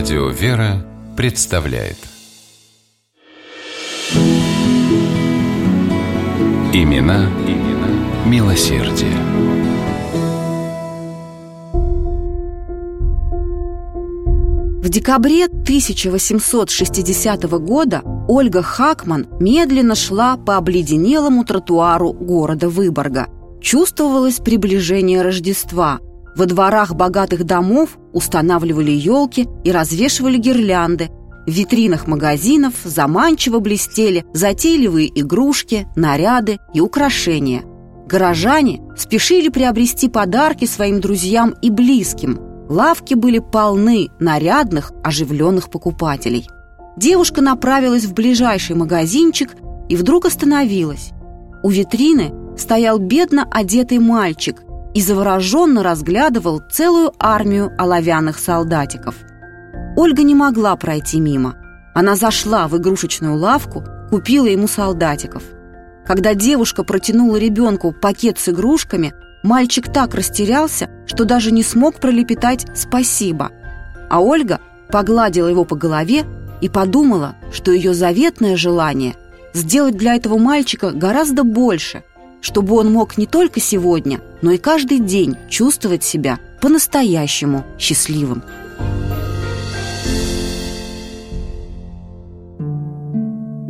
Радио «Вера» представляет Имена, имена милосердие. В декабре 1860 года Ольга Хакман медленно шла по обледенелому тротуару города Выборга. Чувствовалось приближение Рождества. Во дворах богатых домов устанавливали елки и развешивали гирлянды. В витринах магазинов заманчиво блестели затейливые игрушки, наряды и украшения. Горожане спешили приобрести подарки своим друзьям и близким. Лавки были полны нарядных, оживленных покупателей – Девушка направилась в ближайший магазинчик и вдруг остановилась. У витрины стоял бедно одетый мальчик и завороженно разглядывал целую армию оловянных солдатиков. Ольга не могла пройти мимо. Она зашла в игрушечную лавку, купила ему солдатиков. Когда девушка протянула ребенку пакет с игрушками, мальчик так растерялся, что даже не смог пролепетать «спасибо». А Ольга погладила его по голове и подумала, что ее заветное желание сделать для этого мальчика гораздо больше, чтобы он мог не только сегодня, но и каждый день чувствовать себя по-настоящему счастливым.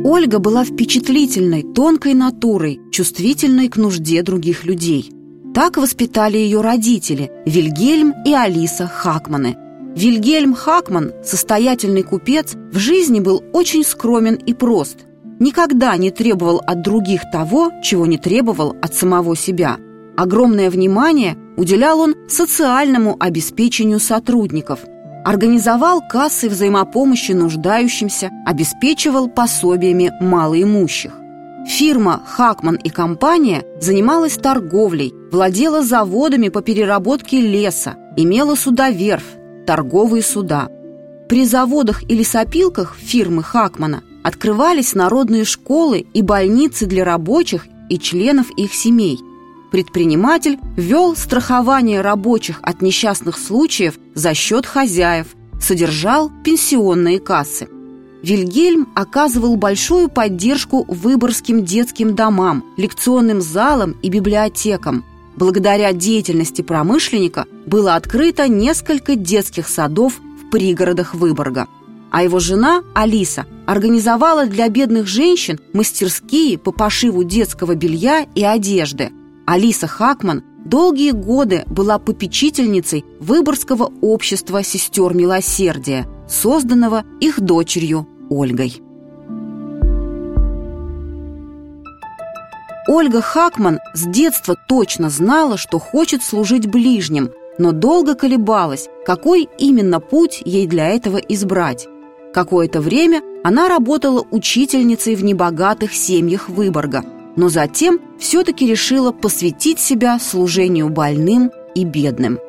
Ольга была впечатлительной, тонкой натурой, чувствительной к нужде других людей. Так воспитали ее родители Вильгельм и Алиса Хакманы – Вильгельм Хакман, состоятельный купец, в жизни был очень скромен и прост. Никогда не требовал от других того, чего не требовал от самого себя. Огромное внимание уделял он социальному обеспечению сотрудников. Организовал кассы взаимопомощи нуждающимся, обеспечивал пособиями малоимущих. Фирма «Хакман и компания» занималась торговлей, владела заводами по переработке леса, имела судоверфь, торговые суда. При заводах и лесопилках фирмы Хакмана открывались народные школы и больницы для рабочих и членов их семей. Предприниматель ввел страхование рабочих от несчастных случаев за счет хозяев, содержал пенсионные кассы. Вильгельм оказывал большую поддержку выборским детским домам, лекционным залам и библиотекам – Благодаря деятельности промышленника было открыто несколько детских садов в пригородах Выборга. А его жена Алиса организовала для бедных женщин мастерские по пошиву детского белья и одежды. Алиса Хакман долгие годы была попечительницей Выборгского общества сестер милосердия, созданного их дочерью Ольгой. Ольга Хакман с детства точно знала, что хочет служить ближним, но долго колебалась, какой именно путь ей для этого избрать. Какое-то время она работала учительницей в небогатых семьях Выборга, но затем все-таки решила посвятить себя служению больным и бедным.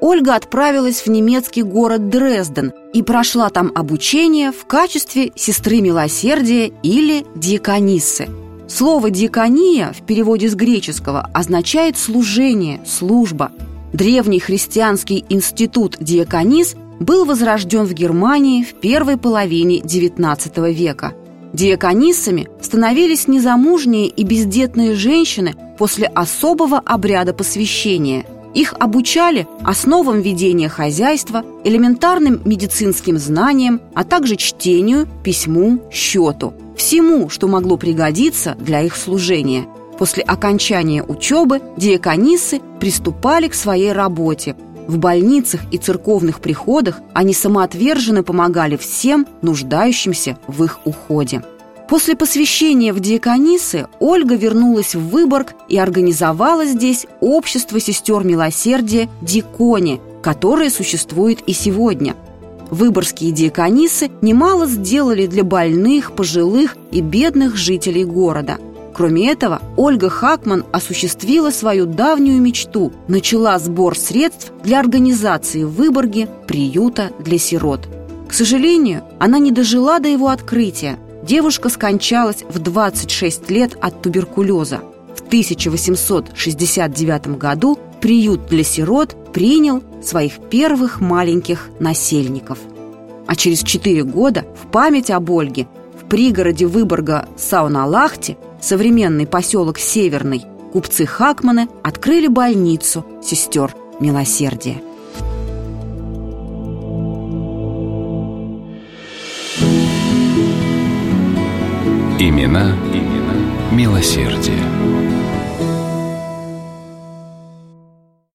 Ольга отправилась в немецкий город Дрезден и прошла там обучение в качестве сестры милосердия или диакониссы – Слово «диакония» в переводе с греческого означает «служение», «служба». Древний христианский институт диаконис был возрожден в Германии в первой половине XIX века. Диаконисами становились незамужние и бездетные женщины после особого обряда посвящения. Их обучали основам ведения хозяйства, элементарным медицинским знаниям, а также чтению, письму, счету – всему, что могло пригодиться для их служения. После окончания учебы диаконисы приступали к своей работе. В больницах и церковных приходах они самоотверженно помогали всем нуждающимся в их уходе. После посвящения в диаконисы Ольга вернулась в Выборг и организовала здесь общество сестер милосердия «Дикони», которое существует и сегодня – Выборгские диаконисы немало сделали для больных, пожилых и бедных жителей города. Кроме этого, Ольга Хакман осуществила свою давнюю мечту, начала сбор средств для организации в Выборге приюта для сирот. К сожалению, она не дожила до его открытия. Девушка скончалась в 26 лет от туберкулеза. В 1869 году приют для сирот принял своих первых маленьких насельников. А через четыре года в память об Ольге в пригороде Выборга Сауналахте, современный поселок Северный, купцы Хакманы открыли больницу сестер милосердия. Имена, имена милосердия.